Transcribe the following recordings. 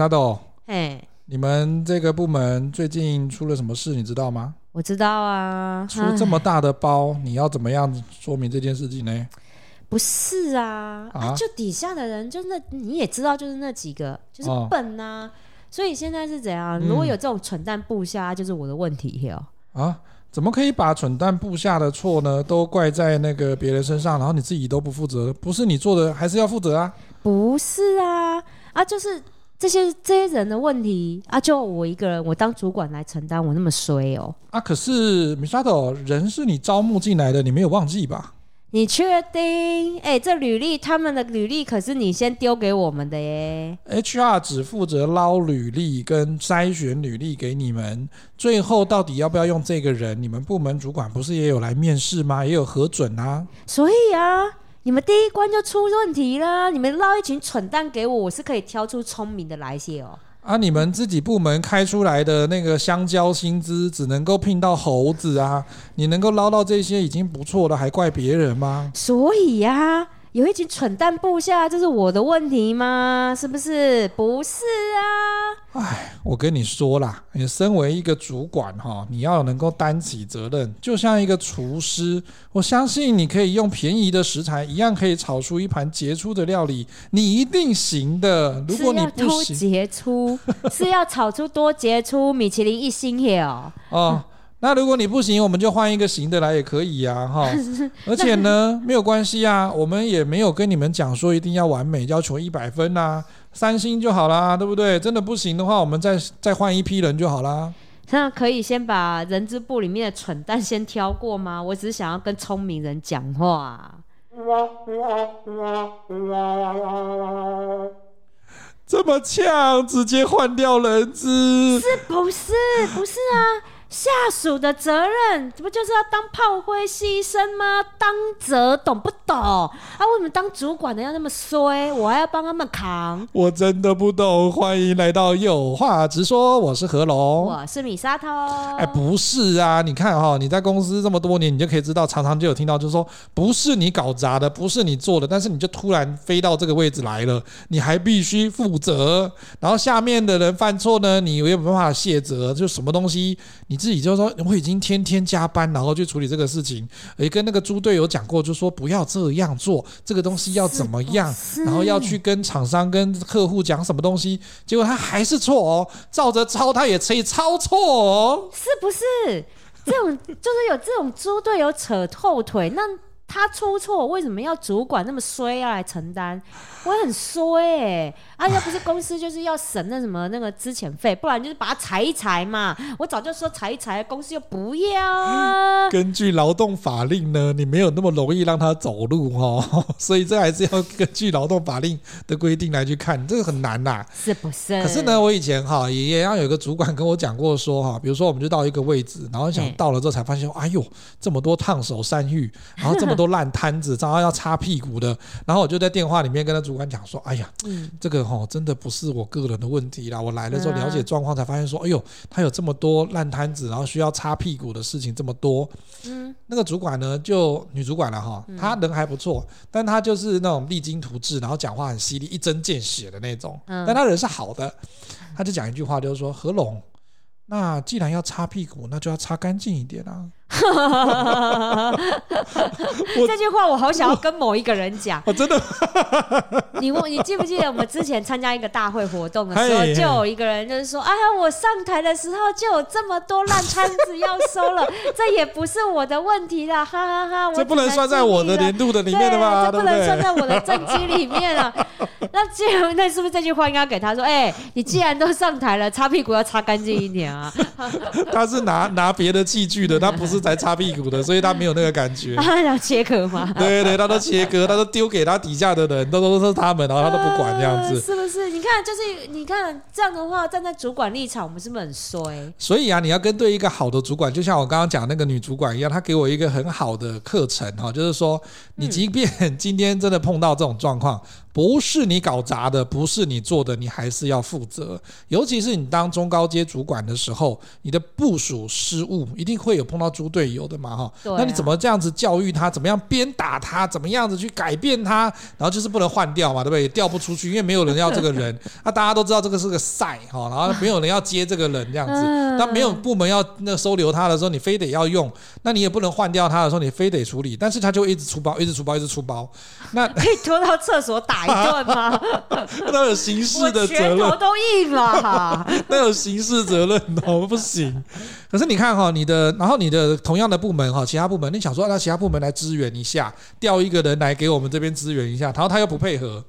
沙豆，哎，你们这个部门最近出了什么事？你知道吗？我知道啊，出这么大的包，你要怎么样说明这件事情呢？不是啊，啊，啊就底下的人，就那你也知道，就是那几个，就是笨呐、啊。哦、所以现在是怎样？如果有这种蠢蛋部下，就是我的问题哟。啊，怎么可以把蠢蛋部下的错呢，都怪在那个别人身上，然后你自己都不负责？不是你做的，还是要负责啊？不是啊，啊，就是这些这些人的问题啊，就我一个人，我当主管来承担，我那么衰哦。啊，可是米沙豆，人是你招募进来的，你没有忘记吧？你确定？哎、欸，这履历，他们的履历可是你先丢给我们的耶。HR 只负责捞履历跟筛选履历给你们，最后到底要不要用这个人？你们部门主管不是也有来面试吗？也有核准啊。所以啊，你们第一关就出问题啦。你们捞一群蠢蛋给我，我是可以挑出聪明的来些哦。啊！你们自己部门开出来的那个香蕉薪资只能够聘到猴子啊！你能够捞到这些已经不错了，还怪别人吗？所以呀、啊，有一群蠢蛋部下，这是我的问题吗？是不是？不是啊！哎，我跟你说啦，你身为一个主管哈，你要能够担起责任，就像一个厨师，我相信你可以用便宜的食材，一样可以炒出一盘杰出的料理，你一定行的。如果你不行，杰出是要炒出多杰出，米其林一星耶哦。哦，那如果你不行，我们就换一个行的来也可以呀，哈。而且呢，没有关系啊，我们也没有跟你们讲说一定要完美，要求一百分呐。三星就好啦，对不对？真的不行的话，我们再再换一批人就好啦。那可以先把人资部里面的蠢蛋先挑过吗？我只是想要跟聪明人讲话。这么呛，直接换掉人资？是不是？不是啊。下属的责任，这不就是要当炮灰牺牲吗？当责懂不懂？啊，为什么当主管的要那么衰？我还要帮他们扛？我真的不懂。欢迎来到有话直说，我是何龙，我是米沙头。哎，不是啊，你看哈、哦，你在公司这么多年，你就可以知道，常常就有听到，就是说不是你搞砸的，不是你做的，但是你就突然飞到这个位置来了，你还必须负责。然后下面的人犯错呢，你也没办法卸责，就什么东西你。自己就说我已经天天加班，然后去处理这个事情，也跟那个猪队友讲过，就说不要这样做，这个东西要怎么样，然后要去跟厂商、跟客户讲什么东西，结果他还是错哦，照着抄他也可以抄错哦，是不是？这种就是有这种猪队友扯后腿，那他出错，为什么要主管那么衰要来承担？我很衰哎、欸，啊，要不是公司就是要省那什么那个资遣费，不然就是把它裁一裁嘛。我早就说裁一裁，公司又不要啊。根据劳动法令呢，你没有那么容易让他走路哦，所以这还是要根据劳动法令的规定来去看，这个很难呐，是不是？可是呢，我以前哈也也要有一个主管跟我讲过说哈，比如说我们就到一个位置，然后想到了之后才发现，哎呦，这么多烫手山芋，然后这么多烂摊子，然后要擦屁股的，然后我就在电话里面跟他。主管讲说：“哎呀，嗯、这个哈真的不是我个人的问题啦。我来了之后了解状况，才发现说，哎呦，他有这么多烂摊子，然后需要擦屁股的事情这么多。嗯，那个主管呢，就女主管了哈，她人还不错，但她就是那种励精图治，然后讲话很犀利，一针见血的那种。但她人是好的，她就讲一句话，就是说何龙，那既然要擦屁股，那就要擦干净一点啊。” 这句话我好想要跟某一个人讲。我 真的，你问你记不记得我们之前参加一个大会活动的时候，就有一个人就是说：“哎呀，我上台的时候就有这么多烂摊子要收了，这也不是我的问题啦，哈哈哈！这不能算在我的年度的里面的吗？这不能算在我的政绩里面了。那既然那是不是这句话应该给他说？哎，你既然都上台了，擦屁股要擦干净一点啊。他是拿拿别的器具的，他不是。在擦屁股的，所以他没有那个感觉。他要切割吗？对对，他都切割，他都丢给他底下的人，都都是他们，然后他都不管这样子。是不是？你看，就是你看这样的话，站在主管立场，我们是不是很衰？所以啊，你要跟对一个好的主管，就像我刚刚讲那个女主管一样，她给我一个很好的课程哈，就是说，你即便今天真的碰到这种状况。不是你搞砸的，不是你做的，你还是要负责。尤其是你当中高阶主管的时候，你的部署失误，一定会有碰到猪队友的嘛，哈。那你怎么这样子教育他？怎么样鞭打他？怎么样子去改变他？然后就是不能换掉嘛，对不对？也调不出去，因为没有人要这个人。那、啊、大家都知道这个是个赛哈，然后没有人要接这个人这样子。那没有部门要那收留他的时候，你非得要用，那你也不能换掉他的时候，你非得处理。但是他就一直出包，一直出包，一直出包。那 可以拖到厕所打一顿吗？那有刑事的责任，拳头都硬了。那有刑事责任哦，不行。可是你看哈，你的，然后你的同样的部门哈，其他部门，你想说让其他部门来支援一下，调一个人来给我们这边支援一下，然后他又不配合，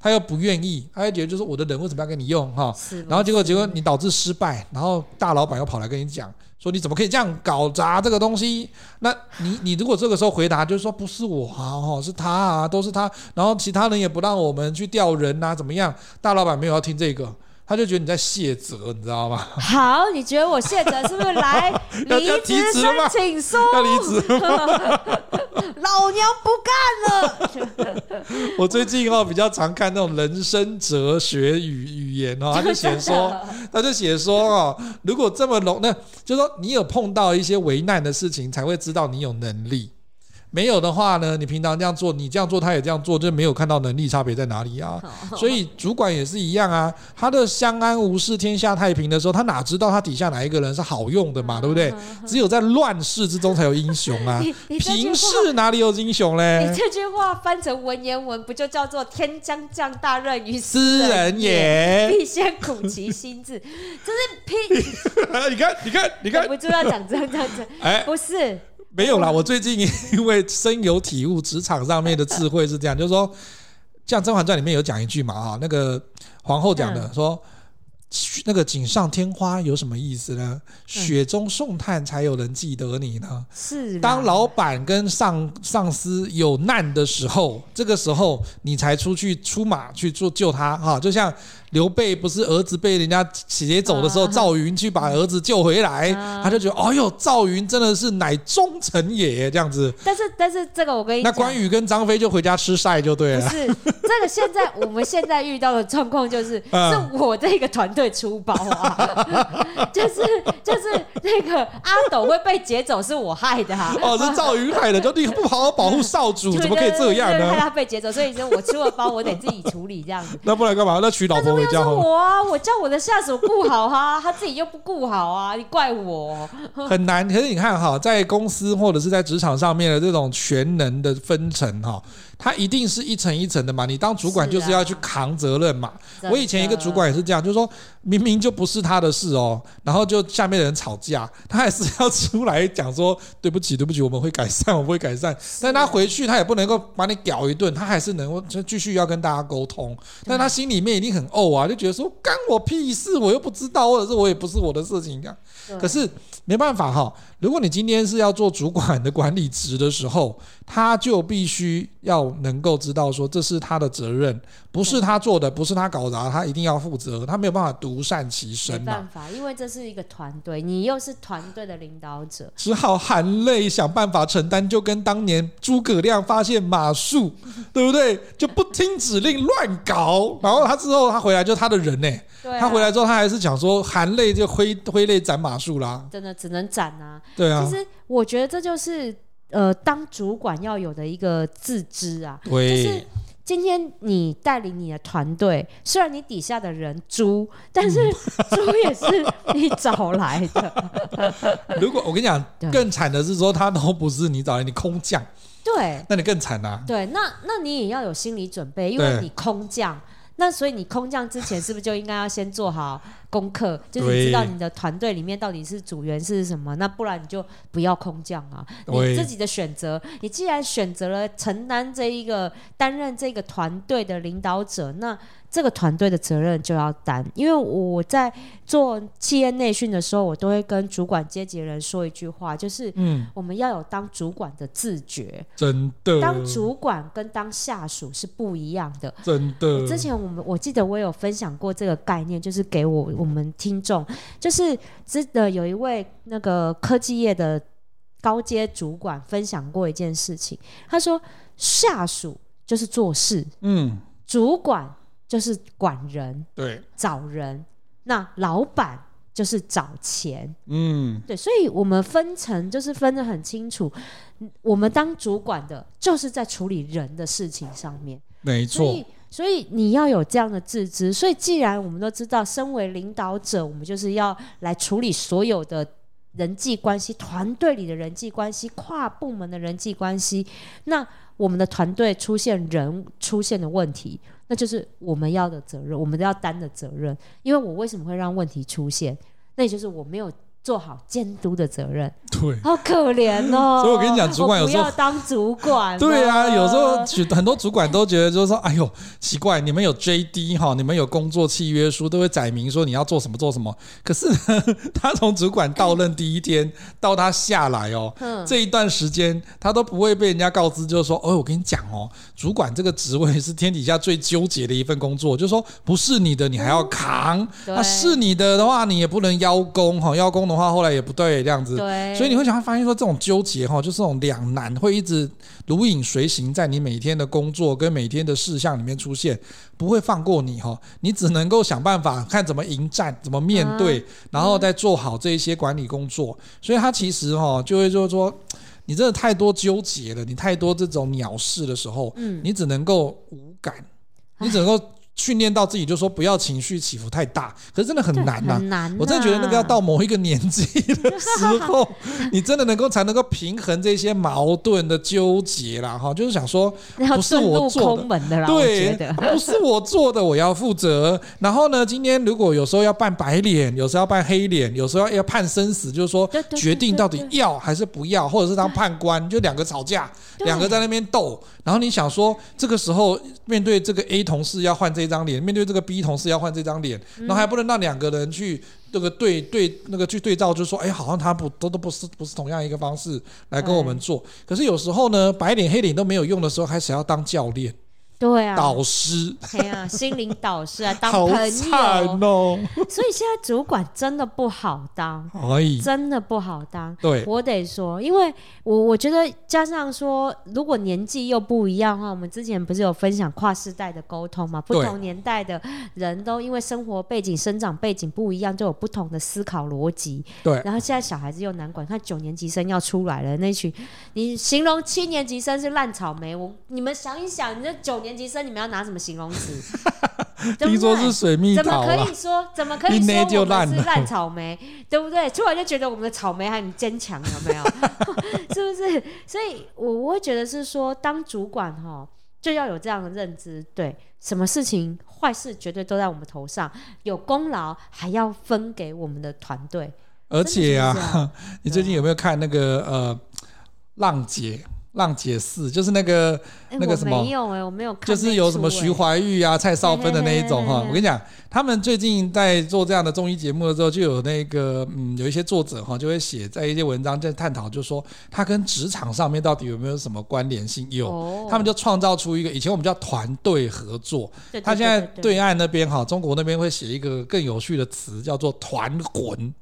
他又不愿意，他又觉得就是我的人为什么要给你用哈？然后结果结果你导致失败，然后大老板又跑来跟你讲。说你怎么可以这样搞砸这个东西？那你你如果这个时候回答就是说不是我啊，哦是他啊，都是他，然后其他人也不让我们去调人啊，怎么样？大老板没有要听这个，他就觉得你在卸责，你知道吗？好，你觉得我卸责是不是来 离职申请书？要离职吗？老娘不干了。我最近哦比较常看那种人生哲学语语言哦，他就写说，他就写说哦，如果这么容，那就是说你有碰到一些危难的事情，才会知道你有能力。没有的话呢，你平常这样做，你这样做，他也这样做，就没有看到能力差别在哪里啊。所以主管也是一样啊，他的相安无事、天下太平的时候，他哪知道他底下哪一个人是好用的嘛？对不对？只有在乱世之中才有英雄啊，平世哪里有英雄嘞？你这句话翻成文言文，不就叫做“天将降大任于斯人也，必先苦其心志”？这是拼。你看，你看，你看，忍不住要讲这样这样子。哎，不是。没有啦，我最近因为深有体悟，职场上面的智慧是这样，就是说，像《甄嬛传》里面有讲一句嘛，哈，那个皇后讲的说，那个锦上添花有什么意思呢？雪中送炭才有人记得你呢。是，当老板跟上上司有难的时候，这个时候你才出去出马去做救他，哈，就像。刘备不是儿子被人家劫走的时候，赵云去把儿子救回来，他就觉得，哎呦，赵云真的是乃忠臣也，这样子。但是，但是这个我跟你讲，那关羽跟张飞就回家吃晒就对了。不是，这个现在我们现在遇到的状况就是，是我这个团队出包啊，就是就是那个阿斗会被劫走，是我害的哈。哦，是赵云害的，就你不好好保护少主，怎么可以这样呢？害他被劫走，所以说我出了包，我得自己处理这样子。那不然干嘛？那娶老婆？又是我啊！我叫我的下属顾好哈，他自己又不顾好啊！你怪我？很难。可是你看哈，在公司或者是在职场上面的这种全能的分层哈。他一定是一层一层的嘛，你当主管就是要去扛责任嘛。我以前一个主管也是这样，就是说明明就不是他的事哦，然后就下面的人吵架，他还是要出来讲说对不起，对不起，我们会改善，我们会改善。但他回去他也不能够把你屌一顿，他还是能够就继续要跟大家沟通。但他心里面一定很怄啊，就觉得说干我屁事，我又不知道，或者是我也不是我的事情这样。可是没办法哈，如果你今天是要做主管的管理职的时候，他就必须要能够知道说，这是他的责任，不是他做的，不是他搞砸，他一定要负责，他没有办法独善其身。没办法，因为这是一个团队，你又是团队的领导者，只好含泪想办法承担，就跟当年诸葛亮发现马谡，对不对？就不听指令乱搞，然后他之后他回来就他的人呢。啊、他回来之后，他还是讲说含泪就挥挥泪斩马谡啦，真的只能斩啊。对啊，其实我觉得这就是呃，当主管要有的一个自知啊。对，就是今天你带领你的团队，虽然你底下的人猪，但是 猪也是你找来的。如果我跟你讲，更惨的是说他都不是你找来，你空降。对，那你更惨啊。对，那那你也要有心理准备，因为你空降。那所以你空降之前是不是就应该要先做好功课？就是你知道你的团队里面到底是组员是什么？那不然你就不要空降啊！你自己的选择，你既然选择了承担这一个担任这个团队的领导者，那。这个团队的责任就要担，因为我在做企业内训的时候，我都会跟主管阶级的人说一句话，就是，嗯，我们要有当主管的自觉，真的，当主管跟当下属是不一样的，真的。之前我们我记得我有分享过这个概念，就是给我我们听众，就是真的有一位那个科技业的高阶主管分享过一件事情，他说下属就是做事，嗯，主管。就是管人，对，找人。那老板就是找钱。嗯，对，所以我们分层就是分得很清楚。我们当主管的，就是在处理人的事情上面。没错。所以所以你要有这样的自知。所以既然我们都知道，身为领导者，我们就是要来处理所有的人际关系、团队里的人际关系、跨部门的人际关系。那我们的团队出现人出现的问题，那就是我们要的责任，我们都要担的责任。因为我为什么会让问题出现？那也就是我没有。做好监督的责任，对，好可怜哦。所以我跟你讲，主管有时候不要当主管。对啊，有时候很多主管都觉得，就是说，哎呦，奇怪，你们有 JD 哈，你们有工作契约书，都会载明说你要做什么做什么。可是呢，他从主管到任第一天到他下来哦，这一段时间他都不会被人家告知，就是说，哦，我跟你讲哦，主管这个职位是天底下最纠结的一份工作，就是说不是你的你还要扛，那是你的的话你也不能邀功哈，邀功的。话后来也不对，这样子，对，所以你会想发现说，这种纠结哈，就是这种两难，会一直如影随形在你每天的工作跟每天的事项里面出现，不会放过你哈。你只能够想办法看怎么迎战，怎么面对，然后再做好这一些管理工作。所以他其实哈，就会就是说，你真的太多纠结了，你太多这种鸟事的时候，嗯，你只能够无感，你只能够。训练到自己就说不要情绪起伏太大，可是真的很难呐、啊。很难、啊。我真的觉得那个要到某一个年纪的时候，你真的能够才能够平衡这些矛盾的纠结啦。哈。就是想说，不是我做的，对，不是我做的，我要负责。然后呢，今天如果有时候要扮白脸，有时候要扮黑脸，有时候要判生死，就是说决定到底要还是不要，或者是当判官，就两个吵架，两个在那边斗。然后你想说，这个时候面对这个 A 同事要换这。张脸面对这个 B 同事要换这张脸，然后还不能让两个人去这个对对那个去对照，就是说，哎，好像他不都都不是不是同样一个方式来跟我们做。可是有时候呢，白脸黑脸都没有用的时候，还是要当教练。对啊，导师，对啊，心灵导师啊，当朋友，哦、所以现在主管真的不好当，可以，真的不好当。对，我得说，因为我我觉得加上说，如果年纪又不一样的话，我们之前不是有分享跨世代的沟通嘛？不同年代的人都因为生活背景、生长背景不一样，就有不同的思考逻辑。对，然后现在小孩子又难管，看九年级生要出来了，那群你形容七年级生是烂草莓，我你们想一想，你这九年。年级生，你们要拿什么形容词？听说是水蜜桃，怎么可以说？怎么可以说我们是烂草莓？对不对？突然就觉得我们的草莓还很坚强，有没有？是不是？所以我我会觉得是说，当主管哈，就要有这样的认知。对，什么事情坏事绝对都在我们头上，有功劳还要分给我们的团队。而且啊，你最近有没有看那个呃浪姐？浪姐四就是那个那个什么，没有哎，我没有看，就是有什么徐怀钰啊、蔡少芬的那一种哈。我跟你讲，他们最近在做这样的综艺节目的时候，就有那个嗯，有一些作者哈，就会写在一些文章在探讨，就说他跟职场上面到底有没有什么关联性？有，他们就创造出一个以前我们叫团队合作，他现在对岸那边哈，中国那边会写一个更有趣的词，叫做团魂。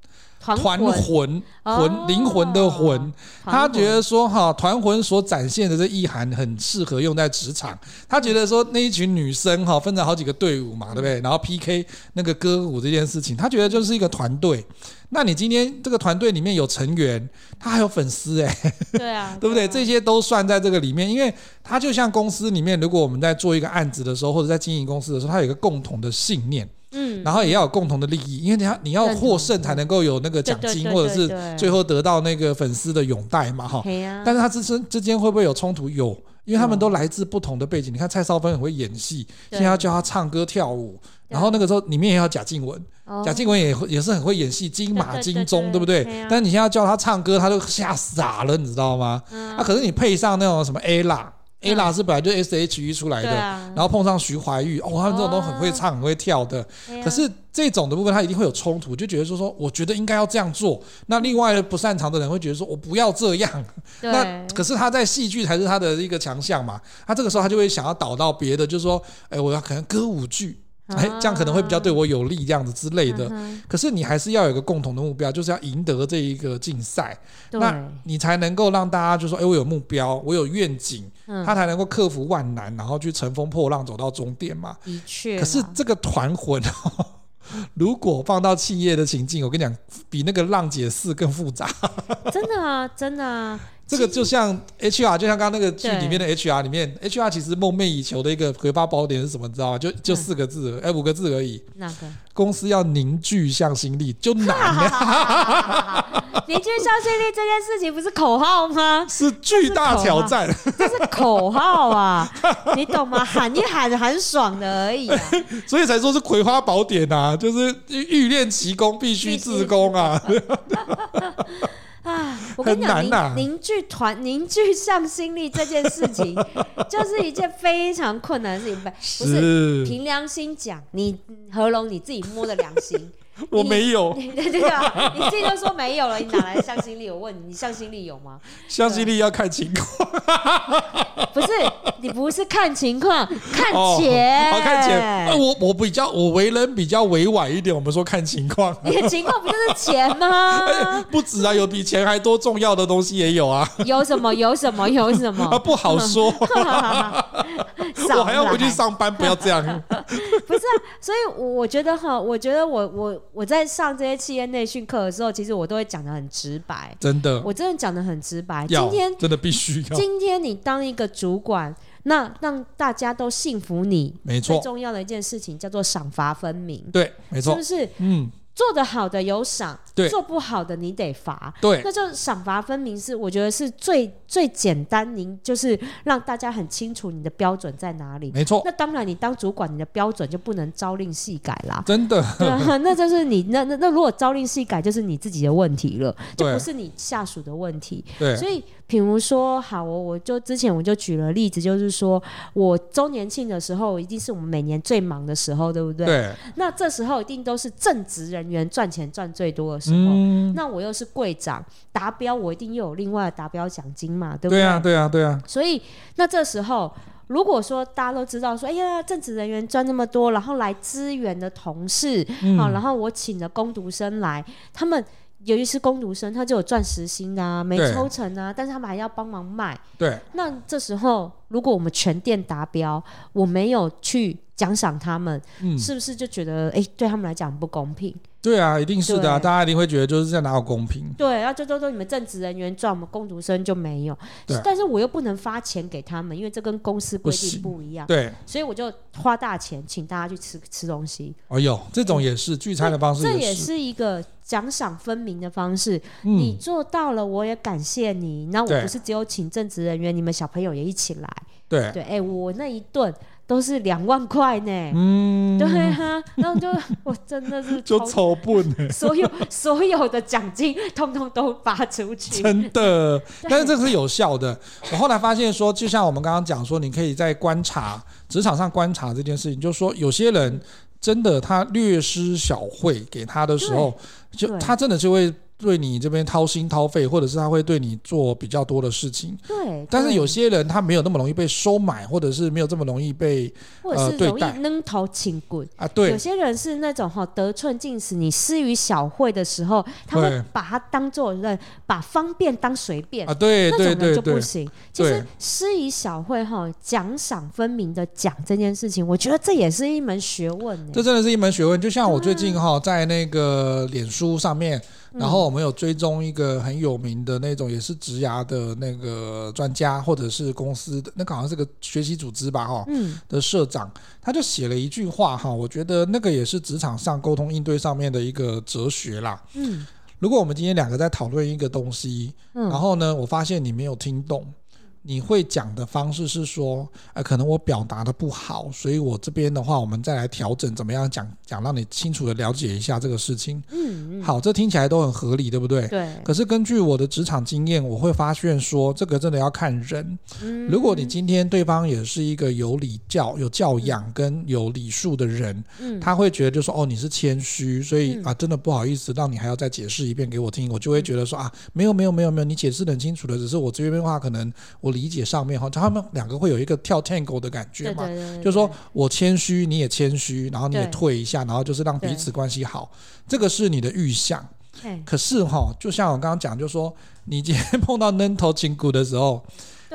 团魂魂灵魂的魂，他觉得说哈，团魂所展现的这意涵很适合用在职场。他觉得说那一群女生哈，分成好几个队伍嘛，对不对？然后 PK 那个歌舞这件事情，他觉得就是一个团队。那你今天这个团队里面有成员，他还有粉丝哎、欸，对啊，对不对？这些都算在这个里面，因为他就像公司里面，如果我们在做一个案子的时候，或者在经营公司的时候，他有一个共同的信念。嗯，然后也要有共同的利益，因为你要你要获胜才能够有那个奖金，或者是最后得到那个粉丝的拥戴嘛，哈。但是他之之之间会不会有冲突？有，因为他们都来自不同的背景。你看蔡少芬很会演戏，现在要教他唱歌跳舞，然后那个时候里面也要贾静雯，贾静雯也也是很会演戏，金马金钟，对不对？但是你现在要教他唱歌，他就吓傻了，你知道吗？啊，可是你配上那种什么 ella。Ella 是本来就 S.H.E 出来的，啊、然后碰上徐怀钰，哦，他们这种都很会唱、很会跳的。哦、可是这种的部分，他一定会有冲突，就觉得说说，我觉得应该要这样做。那另外不擅长的人会觉得说，我不要这样。那可是他在戏剧才是他的一个强项嘛。他这个时候他就会想要导到别的，就是说，哎，我要可能歌舞剧。哎，这样可能会比较对我有利，这样子之类的。可是你还是要有一个共同的目标，就是要赢得这一个竞赛，那你才能够让大家就说：哎，我有目标，我有愿景，他才能够克服万难，然后去乘风破浪走到终点嘛。的确。可是这个团魂，如果放到企业的情境，我跟你讲，比那个浪姐四更复杂。真的啊，真的啊。这个就像 HR，就像刚刚那个剧里面的 HR 里面，HR 其实梦寐以求的一个葵花宝典是什么？你知道吗？就就四个字，哎、嗯，五个字而已。哪个？公司要凝聚向心力，就难了。凝聚向心力这件事情不是口号吗？是巨大挑战。这是口号啊，你懂吗？喊一喊，很爽的而已、啊。所以才说是葵花宝典啊，就是欲练其功，必须自宫啊。啊，我跟你讲，凝凝聚团凝聚向心力这件事情，就是一件非常困难的事情。不是凭良心讲，你何龙你自己摸着良心。我没有，对对啊，你自己都说没有了，你哪来的向心力？我问你，你向心力有吗？向心力要看情况，不是你不是看情况，看钱，好看钱。我我比较我为人比较委婉一点，我们说看情况。你的情况不就是钱吗？不止啊，有比钱还多重要的东西也有啊。有什么？有什么？有什么？啊，不好说。我还要回去上班，不要这样。不是啊，所以我觉得哈，我觉得我我。我在上这些企业内训课的时候，其实我都会讲的很直白，真的，我真的讲的很直白。今天真的必须要。今天你当一个主管，那让大家都信服你，没错。最重要的一件事情叫做赏罚分明，对，没错，是不是？嗯。做得好的有赏，对做不好的你得罚，对，那就赏罚分明是我觉得是最最简单，您就是让大家很清楚你的标准在哪里，没错。那当然，你当主管，你的标准就不能朝令夕改啦，真的。对啊，那就是你那那那如果朝令夕改，就是你自己的问题了，就不是你下属的问题。对，所以。比如说，好，我我就之前我就举了例子，就是说我周年庆的时候，一定是我们每年最忙的时候，对不对？对。那这时候一定都是正职人员赚钱赚最多的时候。嗯。那我又是柜长，达标我一定又有另外的达标奖金嘛，对不对？对啊，对啊，对啊。所以那这时候，如果说大家都知道说，哎呀，正职人员赚那么多，然后来支援的同事，嗯，然后我请了工读生来，他们。由于是工读生，他就有赚时薪的啊，没抽成啊，但是他们还要帮忙卖。对，那这时候如果我们全店达标，我没有去奖赏他们，嗯，是不是就觉得哎，对他们来讲不公平？对啊，一定是的啊，大家一定会觉得就是这样哪有公平？对，然后就都说你们正职人员赚，我们工读生就没有。对，但是我又不能发钱给他们，因为这跟公司规定不一样。对，所以我就花大钱请大家去吃吃东西。哦哟，这种也是聚餐的方式，这也是一个。奖赏分明的方式，嗯、你做到了，我也感谢你。那我不是只有请正职人员，你们小朋友也一起来。对对，哎、欸，我那一顿都是两万块呢。嗯，对哈、啊，然后就我真的是 就超笨，所有所有的奖金通通都发出去，真的。但是这是有效的。我后来发现说，就像我们刚刚讲说，你可以在观察职场上观察这件事情，就是说有些人。真的，他略施小惠给他的时候，就他真的就会。对你这边掏心掏肺，或者是他会对你做比较多的事情。对，但是有些人他没有那么容易被收买，或者是没有这么容易被或者是容易扔头请滚啊。对，有些人是那种哈得寸进尺，你施于小惠的时候，他会把它当做人，把方便当随便啊。对对对，就不行。其实施于小惠哈，奖赏分明的讲这件事情，我觉得这也是一门学问。这真的是一门学问。就像我最近哈在那个脸书上面。然后我们有追踪一个很有名的那种，也是职涯的那个专家，或者是公司的那个好像是个学习组织吧，哈，嗯，的社长，他就写了一句话，哈，我觉得那个也是职场上沟通应对上面的一个哲学啦，嗯，如果我们今天两个在讨论一个东西，然后呢，我发现你没有听懂。你会讲的方式是说，呃，可能我表达的不好，所以我这边的话，我们再来调整，怎么样讲讲，让你清楚的了解一下这个事情。嗯，嗯，好，这听起来都很合理，对不对？对。可是根据我的职场经验，我会发现说，这个真的要看人。嗯。如果你今天对方也是一个有礼教、有教养跟有礼数的人，嗯，他会觉得就说，哦，你是谦虚，所以啊，真的不好意思，让你还要再解释一遍给我听，我就会觉得说啊，没有没有没有没有，你解释得很清楚的，只是我这边的话，可能我。理解上面哈，他们两个会有一个跳 tango 的感觉嘛？就是说我谦虚，你也谦虚，然后你也退一下，然后就是让彼此关系好。这个是你的预想。可是哈，就像我刚刚讲，就是说你今天碰到扔头倾骨的时候，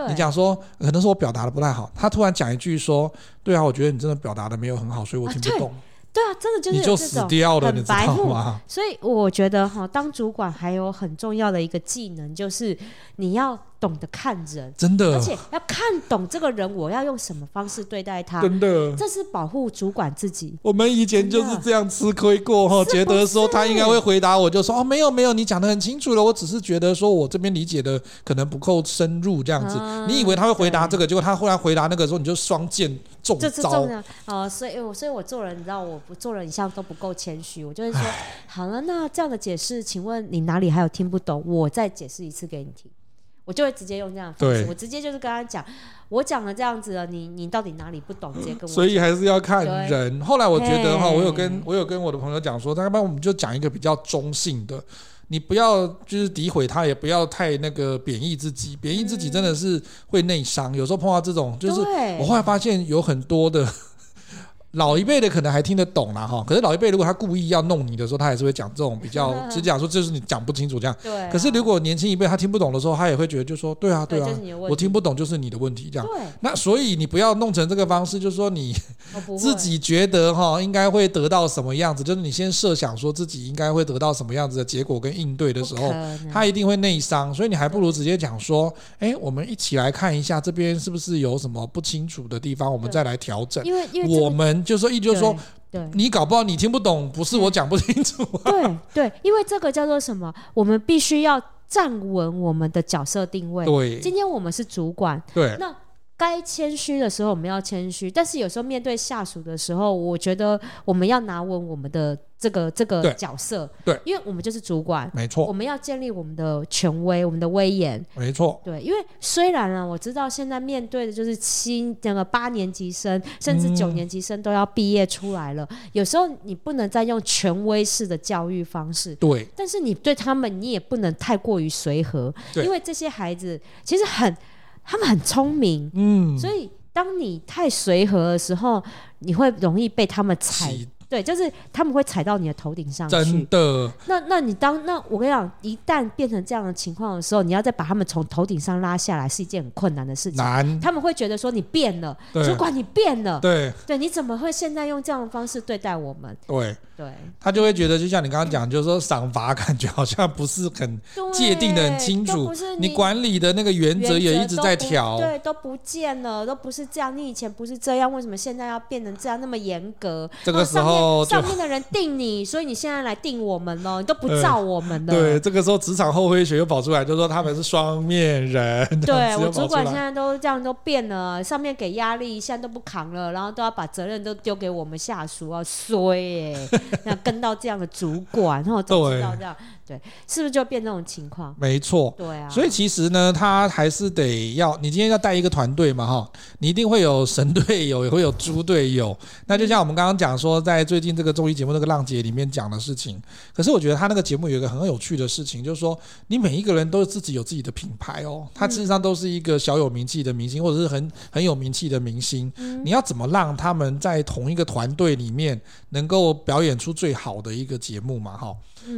你讲说可能是我表达的不太好，他突然讲一句说：“对啊，我觉得你真的表达的没有很好，所以我听不懂。”对啊，真的就是你就死掉了，你知道吗？所以我觉得哈，当主管还有很重要的一个技能，就是你要懂得看人，真的，而且要看懂这个人，我要用什么方式对待他，真的，这是保护主管自己。我们以前就是这样吃亏过哈，觉得说他应该会回答我，就说哦，没有没有，你讲的很清楚了，我只是觉得说我这边理解的可能不够深入，这样子，嗯、你以为他会回答这个，结果他后来回答那个时候，你就双剑中招。这是重要。哦，所以，我所以我做人，你知道，我不做人一向都不够谦虚，我就会说，好了，那这样的解释，请问你哪里还有听不懂？我再解释一次给你听。我就会直接用这样的方式，我直接就是跟他讲，我讲了这样子了，你你到底哪里不懂？直接跟我。所以还是要看人。后来我觉得哈，我有跟我有跟我的朋友讲说，那要不然我们就讲一个比较中性的，你不要就是诋毁他，也不要太那个贬义自己，贬义自己真的是会内伤。有时候碰到这种，就是我后来发现有很多的。老一辈的可能还听得懂啦哈，可是老一辈如果他故意要弄你的时候，他还是会讲这种比较，只 讲说就是你讲不清楚这样。对。可是如果年轻一辈他听不懂的时候，他也会觉得就说对啊对啊，我听不懂就是你的问题这样。对。那所以你不要弄成这个方式，就是说你自己觉得哈应该会得到什么样子，就是你先设想说自己应该会得到什么样子的结果跟应对的时候，他一定会内伤。所以你还不如直接讲说，哎，我们一起来看一下这边是不是有什么不清楚的地方，我们再来调整。因为因为我们。就说意就是说，对，你搞不好你听不懂，不是我讲不清楚啊。对对，因为这个叫做什么？我们必须要站稳我们的角色定位。对，今天我们是主管。对，那。该谦虚的时候我们要谦虚，但是有时候面对下属的时候，我觉得我们要拿稳我们的这个这个角色，对，因为我们就是主管，没错，我们要建立我们的权威，我们的威严，没错，对，因为虽然啊，我知道现在面对的就是七那个八年级生，甚至九年级生都要毕业出来了，嗯，有时候你不能再用权威式的教育方式，对，但是你对他们你也不能太过于随和，因为这些孩子其实很。他们很聪明，嗯，所以当你太随和的时候，你会容易被他们踩。对，就是他们会踩到你的头顶上去。真的。那那你当那我跟你讲，一旦变成这样的情况的时候，你要再把他们从头顶上拉下来，是一件很困难的事情。难。他们会觉得说你变了，主管你变了。对。对，你怎么会现在用这样的方式对待我们？对。对。他就会觉得，就像你刚刚讲，就是说赏罚感觉好像不是很界定的很清楚。不是你。你管理的那个原则也一直在调。对，都不见了，都不是这样。你以前不是这样，为什么现在要变成这样那么严格？这个时候。上面的人定你，所以你现在来定我们喽？你都不照我们的。对，这个时候职场后灰学又跑出来，就说他们是双面人。对，我主管现在都这样都变了，上面给压力，现在都不扛了，然后都要把责任都丢给我们下属啊，衰耶！那跟到这样的主管，然后都知道这样。对，是不是就变这种情况？没错，对啊。所以其实呢，他还是得要你今天要带一个团队嘛，哈，你一定会有神队友，也会有猪队友。那就像我们刚刚讲说，在最近这个综艺节目那个浪姐里面讲的事情。可是我觉得他那个节目有一个很有趣的事情，就是说你每一个人都是自己有自己的品牌哦，他事实上都是一个小有名气的明星，或者是很很有名气的明星。你要怎么让他们在同一个团队里面能够表演出最好的一个节目嘛？哈。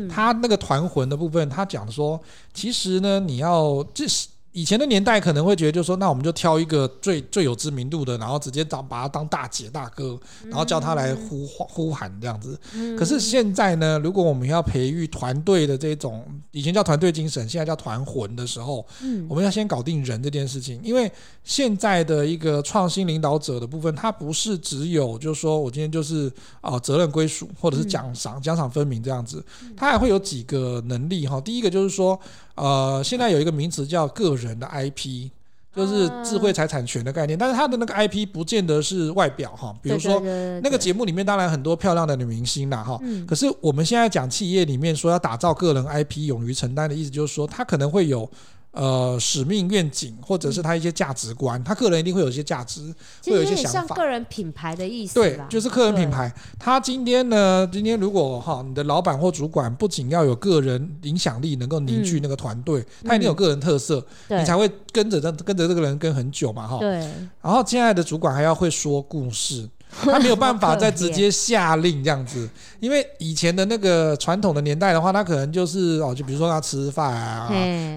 他那个团魂的部分，他讲说，其实呢，你要这是。以前的年代可能会觉得，就是说，那我们就挑一个最最有知名度的，然后直接当把他当大姐大哥，然后叫他来呼呼喊这样子。可是现在呢，如果我们要培育团队的这种，以前叫团队精神，现在叫团魂的时候，我们要先搞定人这件事情。因为现在的一个创新领导者的部分，他不是只有就是说我今天就是啊责任归属或者是奖赏奖赏分明这样子，他还会有几个能力哈。第一个就是说。呃，现在有一个名词叫个人的 IP，就是智慧财产权的概念。但是他的那个 IP 不见得是外表哈，比如说那个节目里面当然很多漂亮的女明星啦哈。可是我们现在讲企业里面说要打造个人 IP，勇于承担的意思就是说，他可能会有。呃，使命愿景，或者是他一些价值观，嗯、他个人一定会有一些价值，会有一些想法。像个人品牌的意思。对，就是个人品牌。他今天呢，今天如果哈，你的老板或主管不仅要有个人影响力，能够凝聚那个团队，嗯、他一定有个人特色，嗯、你才会跟着这跟着这个人跟很久嘛哈。对。然后，亲爱的主管还要会说故事。他没有办法再直接下令这样子，因为以前的那个传统的年代的话，他可能就是哦，就比如说他吃饭啊，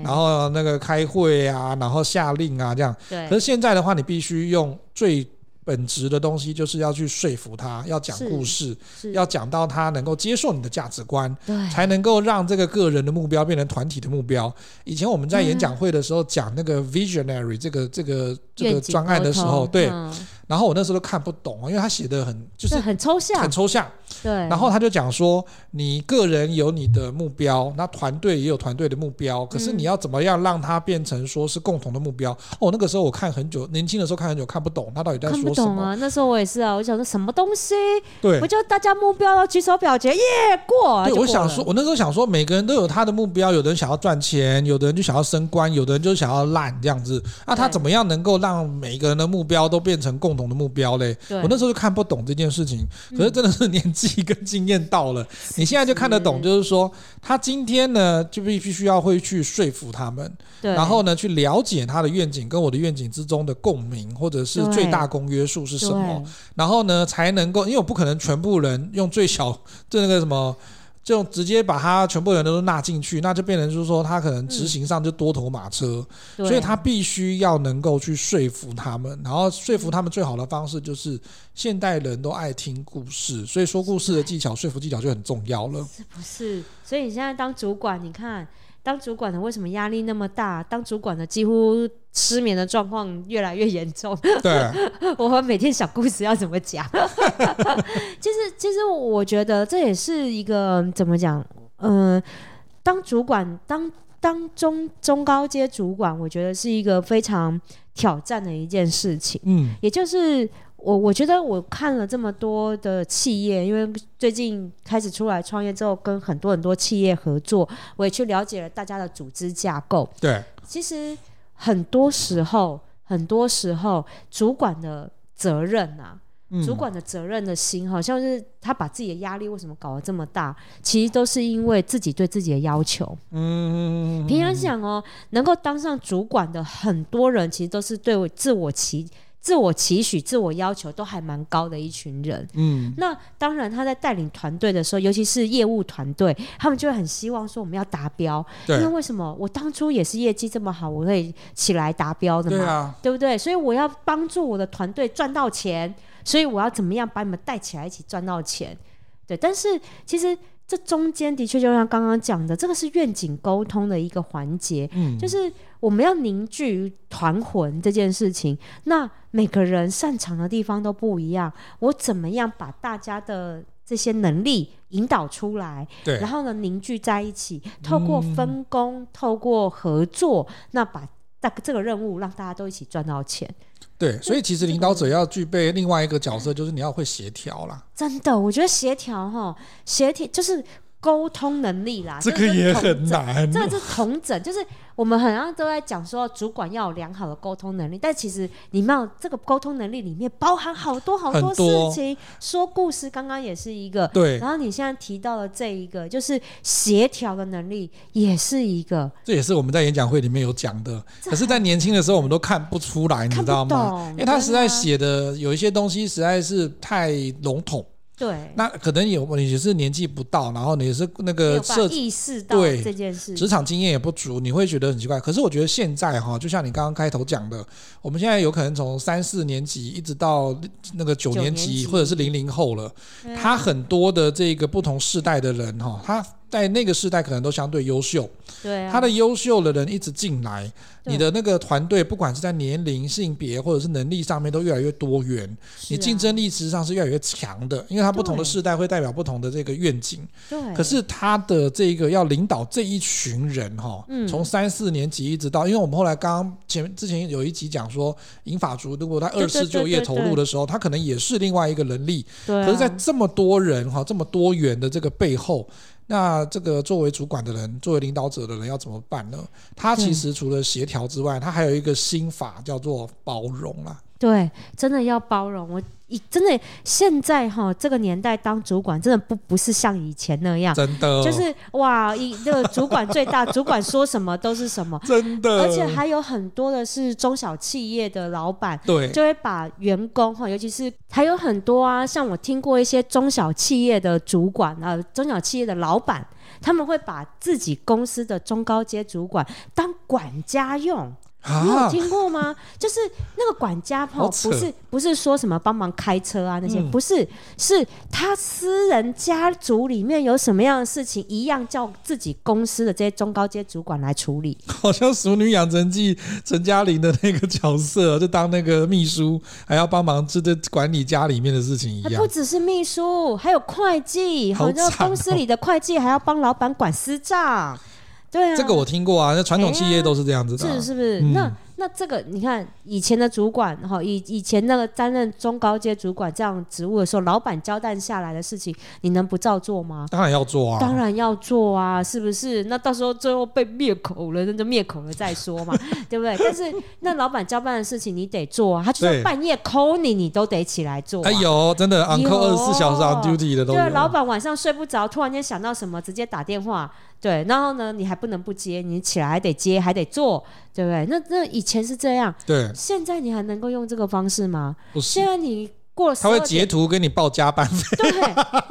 然后那个开会啊，然后下令啊这样。对。可是现在的话，你必须用最本质的东西就是要去说服他，要讲故事，要讲到他能够接受你的价值观，才能够让这个个人的目标变成团体的目标。以前我们在演讲会的时候讲那个 visionary 这个这个这个专案的时候，对。然后我那时候都看不懂，因为他写的很就是很抽象，很抽象。对。然后他就讲说，你个人有你的目标，那团队也有团队的目标，可是你要怎么样让它变成说是共同的目标？哦，那个时候我看很久，年轻的时候看很久看不懂，他到底在说什么？看不懂啊！那时候我也是啊，我想说什么东西？对，不就大家目标要举手表决，耶过。对，我想说，我那时候想说，每个人都有他的目标，有的人想要赚钱，有的人就想要升官，有的人就想要烂这样子。那他怎么样能够让每一个人的目标都变成共同的目标嘞？对我那时候就看不懂这件事情，可是真的是年纪跟经验到了，嗯、你现在就看得懂，就是说他今天呢就必必须要会去说服他们，然后呢去了解他的愿景跟我的愿景之中的共鸣，或者是最大公约数是什么，然后呢才能够，因为我不可能全部人用最小就那个什么。就直接把他全部人都纳进去，那就变成就是说他可能执行上就多头马车，嗯、所以他必须要能够去说服他们，然后说服他们最好的方式就是现代人都爱听故事，所以说故事的技巧、说服技巧就很重要了。是不是？所以你现在当主管，你看。当主管的为什么压力那么大？当主管的几乎失眠的状况越来越严重。对，我们每天小故事要怎么讲？其实，其实我觉得这也是一个怎么讲？嗯、呃，当主管，当当中中高阶主管，我觉得是一个非常挑战的一件事情。嗯，也就是。我我觉得我看了这么多的企业，因为最近开始出来创业之后，跟很多很多企业合作，我也去了解了大家的组织架构。对，其实很多时候，很多时候，主管的责任啊，嗯、主管的责任的心，好像是他把自己的压力为什么搞得这么大？其实都是因为自己对自己的要求。嗯，平常想哦，能够当上主管的很多人，其实都是对我自我期。自我期许、自我要求都还蛮高的一群人，嗯，那当然他在带领团队的时候，尤其是业务团队，他们就会很希望说我们要达标，对因为为什么？我当初也是业绩这么好，我会起来达标的嘛，对啊，对不对？所以我要帮助我的团队赚到钱，所以我要怎么样把你们带起来一起赚到钱？对，但是其实。这中间的确就像刚刚讲的，这个是愿景沟通的一个环节，嗯，就是我们要凝聚团魂这件事情。那每个人擅长的地方都不一样，我怎么样把大家的这些能力引导出来？对，然后呢，凝聚在一起，透过分工，嗯、透过合作，那把大这个任务让大家都一起赚到钱。对，所以其实领导者要具备另外一个角色，就是你要会协调啦。真的，我觉得协调哈，协调就是。沟通能力啦，这个也很难。这个是同整，就是我们好像都在讲说，主管要有良好的沟通能力，但其实你们这个沟通能力里面包含好多好多事情。多说故事刚刚也是一个，对。然后你现在提到了这一个，就是协调的能力，也是一个。这也是我们在演讲会里面有讲的，可是，在年轻的时候我们都看不出来，你知道吗？因为他实在写的有一些东西实在是太笼统。对，那可能有你也是年纪不到，然后你也是那个设意识到对这件事，职场经验也不足，你会觉得很奇怪。可是我觉得现在哈，就像你刚刚开头讲的，我们现在有可能从三四年级一直到那个九年级，年级或者是零零后了，嗯、他很多的这个不同世代的人哈，他。在那个时代，可能都相对优秀。对啊，他的优秀的人一直进来，你的那个团队，不管是在年龄、性别或者是能力上面，都越来越多元。你竞争力实际上是越来越强的，因为他不同的世代会代表不同的这个愿景。对。可是他的这个要领导这一群人哈，从三四年级一直到，因为我们后来刚刚前之前有一集讲说，银发族如果他二次就业投入的时候，他可能也是另外一个能力。对。可是，在这么多人哈，这么多元的这个背后。那这个作为主管的人，作为领导者的人要怎么办呢？他其实除了协调之外，他还有一个心法叫做包容啊。对，真的要包容。我一真的现在哈，这个年代当主管真的不不是像以前那样，真的就是哇，一这个主管最大，主管说什么都是什么，真的。而且还有很多的是中小企业的老板，对，就会把员工哈，尤其是还有很多啊，像我听过一些中小企业的主管啊，中小企业的老板，他们会把自己公司的中高阶主管当管家用。你有听过吗？就是那个管家哈，不是不是说什么帮忙开车啊那些，嗯不是，是他私人家族里面有什么样的事情，一样叫自己公司的这些中高阶主管来处理。好像《熟女养成记》陈嘉玲的那个角色，就当那个秘书，还要帮忙这这管理家里面的事情一样。不只是秘书，还有会计，好好像公司里的会计还要帮老板管私账。对啊，这个我听过啊，那传统企业都是这样子的啊、是是不是？嗯那那这个你看，以前的主管哈，以以前那个担任中高阶主管这样职务的时候，老板交代下来的事情，你能不照做吗？当然要做啊，当然要做啊，是不是？那到时候最后被灭口了，那就灭口了再说嘛，对不对？但是那老板交办的事情你得做啊，他就算半夜 call 你，你都得起来做、啊。哎呦，真的，on call 二十四小时 on duty 的都有。对，老板晚上睡不着，突然间想到什么，直接打电话。对，然后呢，你还不能不接，你起来还得接，还得做，对不对？那那以前是这样，对，现在你还能够用这个方式吗？不是现在你过了他会截图给你报加班费。对，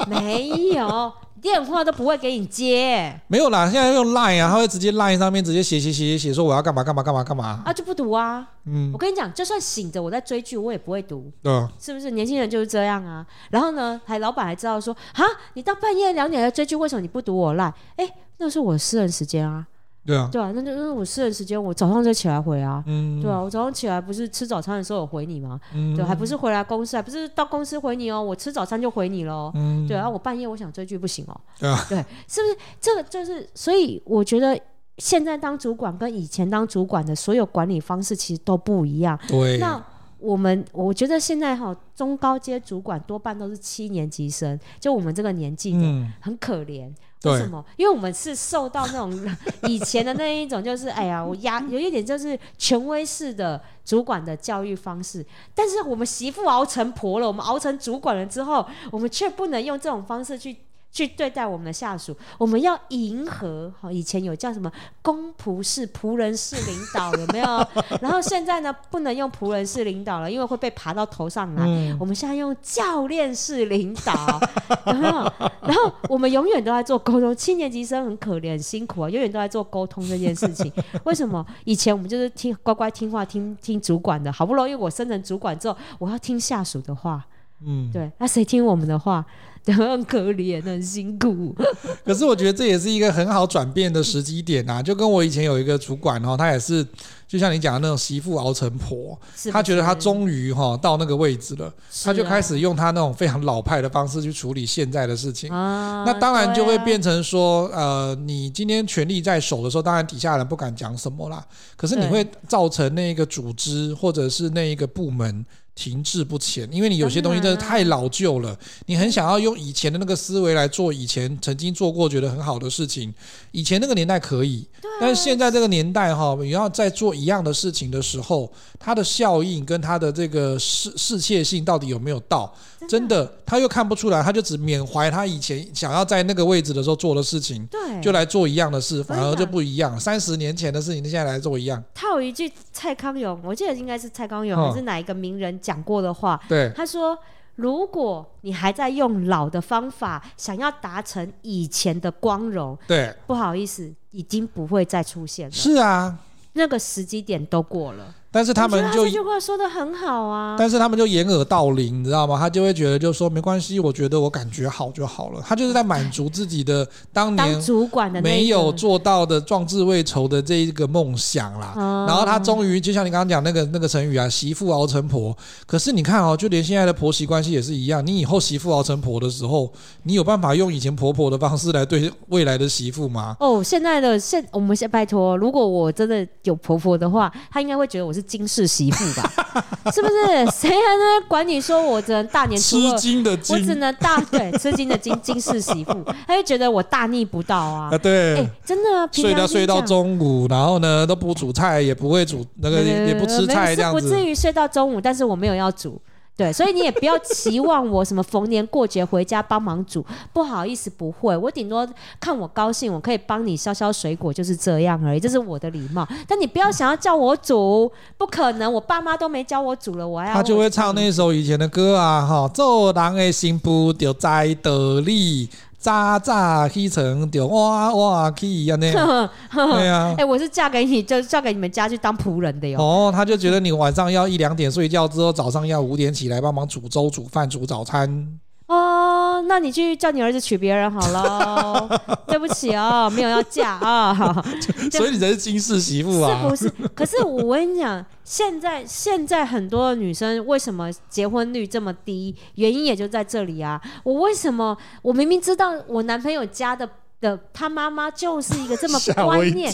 没有 电话都不会给你接没有啦，现在用 Line 啊，他会直接 Line 上面直接写写写写写说我要干嘛干嘛干嘛干嘛。啊，就不读啊。嗯我，跟你讲，就算醒着我在追剧，我也不会读，对啊，是不是？年轻人就是这样啊。然后呢，还老板还知道说，哈，你到半夜两点来追剧，为什么你不读我 Line？哎，那是我私人时间啊，对啊，对啊，那就那是我私人时间，我早上就起来回啊。嗯，对啊，我早上起来不是吃早餐的时候有回你吗？嗯，对，还不是回来公司，还不是到公司回你哦，我吃早餐就回你喽。嗯，对啊，我半夜我想追剧不行哦。对啊，对，是不是这个就是？所以我觉得现在当主管跟以前当主管的所有管理方式其实都不一样。对，那我们我觉得现在哈中高阶主管多半都是七年级生，就我们这个年纪的，嗯，很可怜。为什么？因为我们是受到那种 以前的那一种，就是哎呀，我压有一点就是权威式的主管的教育方式。但是我们媳妇熬成婆了，我们熬成主管了之后，我们却不能用这种方式去。去对待我们的下属，我们要迎合。好，以前有叫什么公仆式、仆人式领导，有没有？然后现在呢，不能用仆人式领导了，因为会被爬到头上来。嗯我们现在用教练式领导，有没有？然后我们永远都在做沟通。七年级生很可怜、很辛苦啊，永远都在做沟通这件事情。为什么？以前我们就是听乖乖听话，听听主管的。好不容易我升成主管之后，我要听下属的话。嗯，对，那谁听我们的话？很可怜，很辛苦。可是我觉得这也是一个很好转变的时机点啊！就跟我以前有一个主管哦，他也是，就像你讲的那种媳妇熬成婆，是是他觉得他终于哈到那个位置了，他就开始用他那种非常老派的方式去处理现在的事情。啊，那当然就会变成成说，呃，你今天权力在手的时候，当然底下人不敢讲什么啦。可是你会造成那一个组织或者是那一个部门停滞不前，因为你有些东西真的太老旧了，你很想要用以前的那个思维来做以前曾经做过觉得很好的事情，以前那个年代可以，但是现在这个年代哈，你要在做一样的事情的时候，它的效应跟它的这个适适切性到底有没有到？真的，他又看不出来，他就只缅怀他以前想要在那个位置的时候做的事情，对，就来做一样的事，反而就不一样。三十年前的事情，现在来做一样，套一句蔡康永，我记得应该是蔡康永哦还是哪一个名人讲过的话，对，他说：“如果你还在用老的方法，想要达成以前的光荣，对，不好意思，已经不会再出现了。是啊。那个时机点都过了。”但是他们就这句话说的很好啊。但是他们就掩耳盗铃，你知道吗？他就会觉得，就说没关系，我觉得我感觉好就好了。他就是在满足自己的当当年主管的没有做到的壮志未酬的这一个梦想啦。哦然后他终于，就像你刚刚讲那个那个成语啊，媳妇熬成婆。可是你看哦，就连现在的婆媳关系也是一样。你以后媳妇熬成婆的时候，你有办法用以前婆婆的方式来对未来的媳妇吗？哦，现在的现我们先拜托，如果我真的有婆婆的话，她应该会觉得我是金氏媳妇吧？是不是？谁还能管你说我只能大年初吃二，惊的我只能大对吃惊的惊金氏媳妇，他就觉得我大逆不道啊啊，！对。哎，真的啊，睡到睡到中午，然后呢都不煮菜，也不会煮那个也也不吃菜这样子不至。于睡到中午，但是我没有要煮。对，所以你也不要期望我什么逢年过节回家帮忙煮，不好意思，不会。我顶多看我高兴，我可以帮你削削水果，就是这样而已，这是我的礼貌。但你不要想要叫我煮，不可能，我爸妈都没教我煮了，我还要他就会唱那首以前的歌啊，哈，做人的幸福就在得力，渣渣起床就哇哇起啊那样，对啊，哎、欸，我是嫁给你，就嫁给你们家去当仆人的哟。哦，他就觉得你晚上要一两点睡觉之后，早上要五点起来帮忙煮粥、煮饭、煮早餐。哦，那你去叫你儿子娶别人好了。对不起啊、哦，没有要嫁啊。所以你才是金氏媳妇啊？是不是？可是我跟你讲，现在现在很多的女生为什么结婚率这么低？原因也就在这里啊。我为什么？我明明知道我男朋友家的的他妈妈就是一个这么 观念，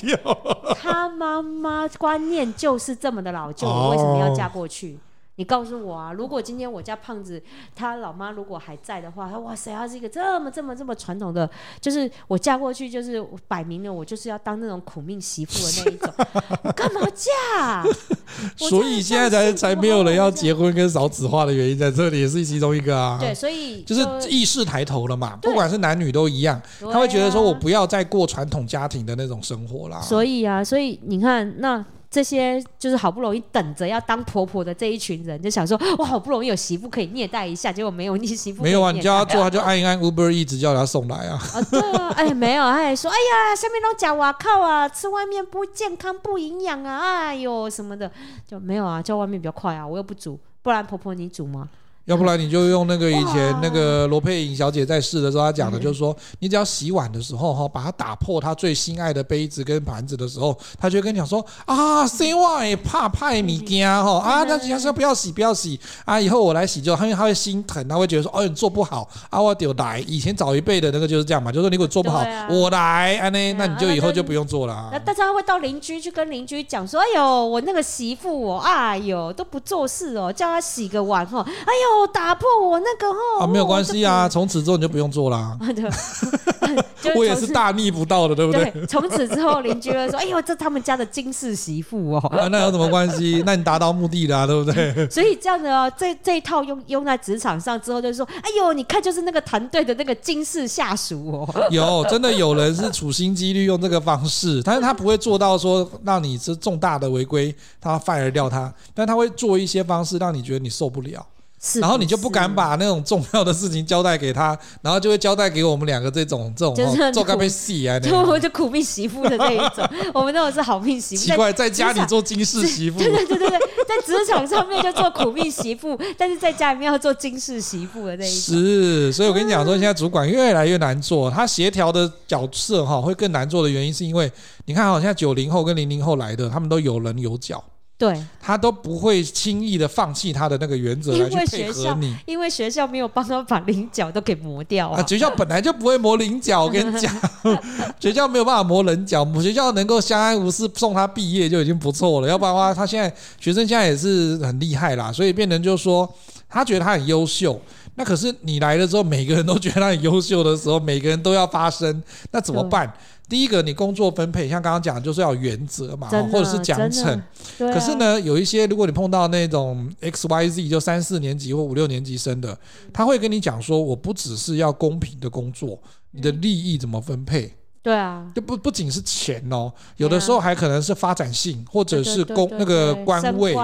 他妈妈观念就是这么的老旧，我为什么要嫁过去？你告诉我啊，如果今天我家胖子他老妈如果还在的话，他哇塞，他是一个这么这么这么传统的，就是我嫁过去就是摆明了我就是要当那种苦命媳妇的那一种，我 干嘛嫁？所以现在才才没有人要结婚跟少子化的原因在这里，也是其中一个啊。对，所以就，就是意识抬头了嘛，不管是男女都一样，他会觉得说我不要再过传统家庭的那种生活啦。所以啊，所以你看那。这些就是好不容易等着要当婆婆的这一群人，就想说，我，好不容易有媳妇可以虐待一下，结果没有，你媳妇没有啊，你叫他做，他就按一按 Uber 一直叫他送来啊。啊，对啊，哎，没有，他还说，哎呀，下面都讲，哇靠啊，吃外面不健康不营养啊，哎呦什么的，就没有啊，叫外面比较快啊，我又不煮，不然婆婆你煮吗？要不然你就用那个以前那个罗佩颖小姐在世的时候，她讲的就是说，你只要洗碗的时候哈，把它打破她最心爱的杯子跟盘子的时候，她就跟你讲说啊，洗碗也怕派米羹哈啊，那要说不要洗不要洗。啊，以后我来洗就，因为她会心疼，她会觉得说哦，你做不好。啊，我丢来。以前早一辈的那个就是这样嘛，就是说你如果做不好，我来。啊那，那你就以后就不用做了。那大家会到邻居去跟邻居讲说，哎呦，我那个媳妇哦，哎呦都不做事哦，叫她洗个碗哈，哎呦打破我。那个哦啊，没有关系啊，从此之后你就不用做啦。我也是大逆不道的，对不对？从此之后，邻居会说：“哎呦，这他们家的金氏媳妇哦。”啊，那有什么关系？那你达到目的了，对不对？所以这样的哦，这这一套用用在职场上之后，就是说：“哎呦，你看，就是那个团队的那个金氏下属哦。”有真的有人是处心积虑用这个方式，但是他不会做到说让你是重大的违规，他 fire 掉他，但他会做一些方式让你觉得你受不了。是是，然后你就不敢把那种重要的事情交代给他，然后就会交代给我们两个这种这种做该被戏啊，就就苦命媳妇的那一种。我们那种是好命媳妇。奇怪，在家里做金氏媳妇。对对对对对，在职场上面就做苦命媳妇，但是在家里面要做金氏媳妇的那一种。是，所以我跟你讲说，现在主管越来越难做，他协调的角色哈会更难做的原因，是因为你看，好像九零后跟零零后来的，他们都有棱有角。对，他都不会轻易的放弃他的那个原则来去配合你，因为学校没有帮他把棱角都给磨掉啊。学校本来就不会磨棱角，我跟你讲，学校没有办法磨棱角，学校能够相安无事送他毕业就已经不错了。要不然的话，他现在学生现在也是很厉害啦，所以变成就是说，他觉得他很优秀。那可是你来了之后，每个人都觉得他很优秀的时候，每个人都要发声，那怎么办？第一个，你工作分配像刚刚讲，就是要有原则嘛，或者是奖惩。可是呢，有一些如果你碰到那种 X Y Z 就三四年级或五六年级生的，他会跟你讲说，我不只是要公平的工作，你的利益怎么分配？对啊，就不不仅是钱哦，有的时候还可能是发展性，或者是公那个官位，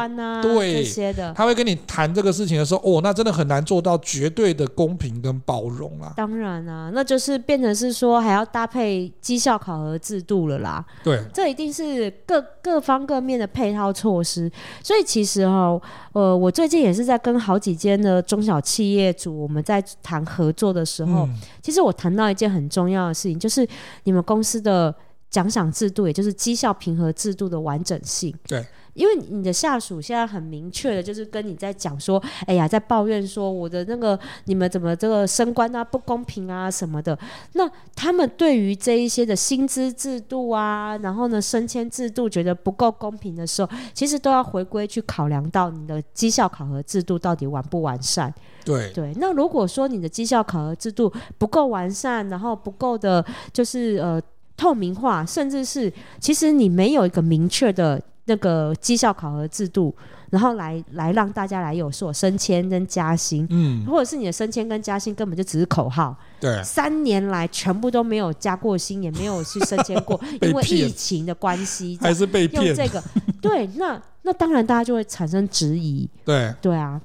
对，这些的，他会跟你谈这个事情的时候，哦，那真的很难做到绝对的公平跟包容啦。当然啊，那就是变成是说还要搭配绩效考核制度了啦。对，这一定是各各方各面的配套措施。所以其实哈，呃，我最近也是在跟好几间的中小企业主，我们在谈合作的时候，嗯、其实我谈到一件很重要的事情，就是。你们公司的奖赏制度，也就是绩效评核制度的完整性。对，因为你的下属现在很明确的，就是跟你在讲说，哎呀，在抱怨说我的那个你们怎么这个升官啊不公平啊什么的。那他们对于这一些的薪资制度啊，然后呢升迁制度觉得不够公平的时候，其实都要回归去考量到你的绩效考核制度到底完不完善。对。对，那如果说你的绩效考核制度不够完善，然后不够的，就是呃透明化，甚至是其实你没有一个明确的那个绩效考核制度，然后来来让大家来有所升迁跟加薪，嗯，或者是你的升迁跟加薪根本就只是口号，对，三年来全部都没有加过薪，也没有去升迁过，因为疫情的关系，还是被骗，用这个，对，那那当然大家就会产生质疑，对，对啊。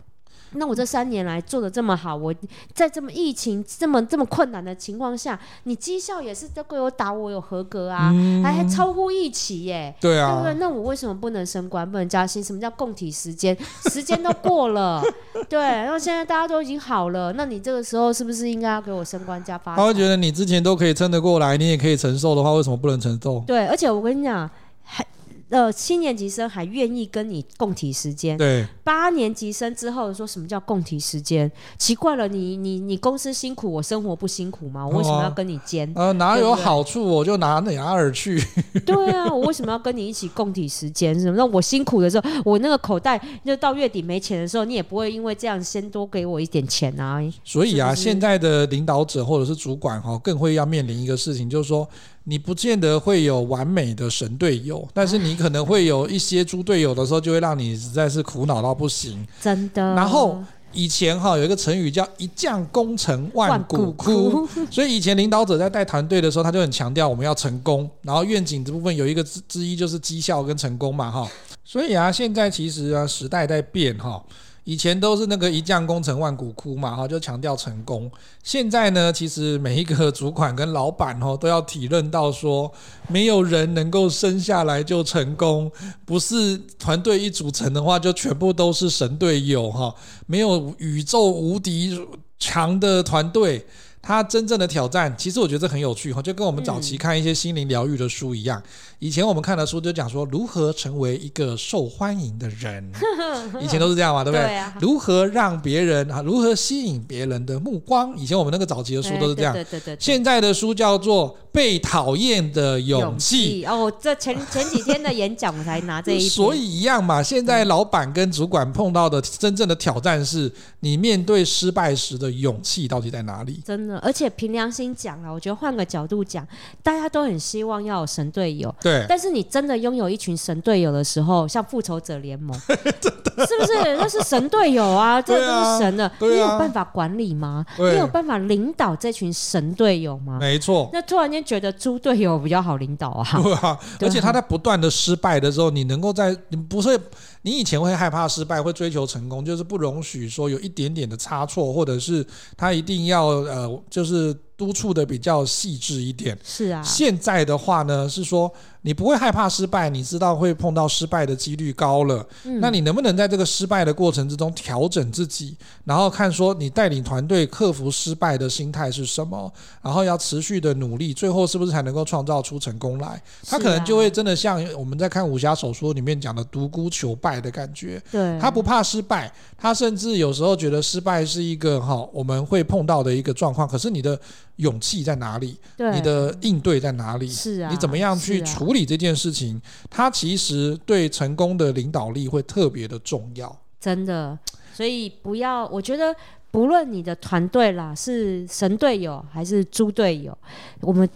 那我这三年来做的这么好，我在这么疫情这么这么困难的情况下，你绩效也是都给我打，我有合格啊，嗯、还还超乎预期耶。对啊，对不对？那我为什么不能升官，不能加薪？什么叫共体时间？时间都过了，对，然后现在大家都已经好了，那你这个时候是不是应该要给我升官加发？他会觉得你之前都可以撑得过来，你也可以承受的话，为什么不能承受？对，而且我跟你讲，还。呃，七年级生还愿意跟你共体时间，对，八年级生之后说什么叫共体时间？奇怪了，你你你公司辛苦，我生活不辛苦吗？我为什么要跟你兼？呃，哪有好处我就拿哪儿去。对啊，我为什么要跟你一起共体时间？什么？那我辛苦的时候，我那个口袋就到月底没钱的时候，你也不会因为这样先多给我一点钱啊。所以啊，是是现在的领导者或者是主管哈，更会要面临一个事情，就是说。你不见得会有完美的神队友，但是你可能会有一些猪队友的时候，就会让你实在是苦恼到不行。真的。然后以前哈有一个成语叫“一将功成万骨枯”，所以以前领导者在带团队的时候，他就很强调我们要成功。然后愿景这部分有一个之之一就是绩效跟成功嘛哈。所以啊，现在其实啊时代在变哈。以前都是那个一将功成万骨枯嘛，哈，就强调成功。现在呢，其实每一个主管跟老板哦，都要体认到说，没有人能够生下来就成功，不是团队一组成的话，就全部都是神队友哈，没有宇宙无敌强的团队。他真正的挑战，其实我觉得这很有趣哈，就跟我们早期看一些心灵疗愈的书一样。以前我们看的书就讲说如何成为一个受欢迎的人，以前都是这样嘛，对不对？对啊。如何让别人啊，如何吸引别人的目光？以前我们那个早期的书都是这样。对对对。现在的书叫做《被讨厌的勇气》。哦，这前前几天的演讲我才拿这一。所以一样嘛，现在老板跟主管碰到的真正的挑战是，你面对失败时的勇气到底在哪里？真的。而且凭良心讲啊，我觉得换个角度讲，大家都很希望要有神队友。对。但是你真的拥有一群神队友的时候，像复仇者联盟，是不是？那是神队友啊，这都是神的。你有办法管理吗？你有办法领导这群神队友吗？没错。那突然间觉得猪队友比较好领导啊。对啊。而且他在不断的失败的时候，你能够在你不是你以前会害怕失败，会追求成功，就是不容许说有一点点的差错，或者是他一定要呃。就是督促的比较细致一点。是啊。现在的话呢，是说。你不会害怕失败，你知道会碰到失败的几率高了。嗯，那你能不能在这个失败的过程之中调整自己，然后看说你带领团队克服失败的心态是什么，然后要持续的努力，最后是不是才能够创造出成功来？他可能就会真的像我们在看武侠小说里面讲的独孤求败的感觉。对，他不怕失败，他甚至有时候觉得失败是一个哈我们会碰到的一个状况。可是你的勇气在哪里？你的应对在哪里？是啊，你怎么样去处？处理这件事情，它其实对成功的领导力会特别的重要。真的，所以不要，我觉得不论你的团队啦是神队友还是猪队友，我们。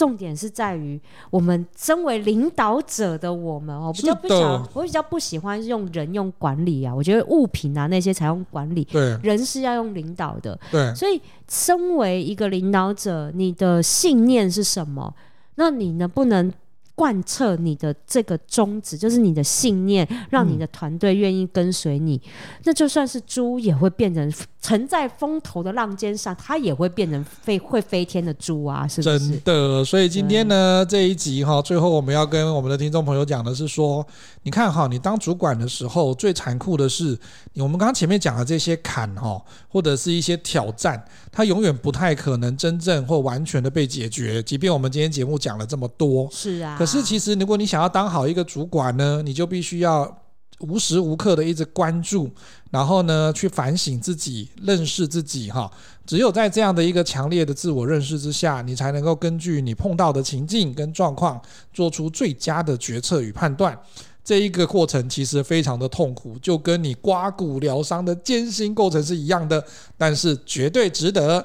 重点是在于我们身为领导者的我们哦，比较不想，我比较不喜欢用人用管理啊，我觉得物品啊那些才用管理，对，人是要用领导的，对，所以身为一个领导者，你的信念是什么？那你能不能？贯彻你的这个宗旨，就是你的信念，让你的团队愿意跟随你。嗯、那就算是猪，也会变成乘在风头的浪尖上，它也会变成飞会飞天的猪啊！是不是？真的。所以今天呢，这一集哈，最后我们要跟我们的听众朋友讲的是说，你看哈，你当主管的时候，最残酷的是，我们刚刚前面讲的这些坎哈，或者是一些挑战，它永远不太可能真正或完全的被解决。即便我们今天节目讲了这么多，是啊。可是其实，如果你想要当好一个主管呢，你就必须要无时无刻的一直关注，然后呢，去反省自己、认识自己。哈，只有在这样的一个强烈的自我认识之下，你才能够根据你碰到的情境跟状况，做出最佳的决策与判断。这一个过程其实非常的痛苦，就跟你刮骨疗伤的艰辛过程是一样的，但是绝对值得。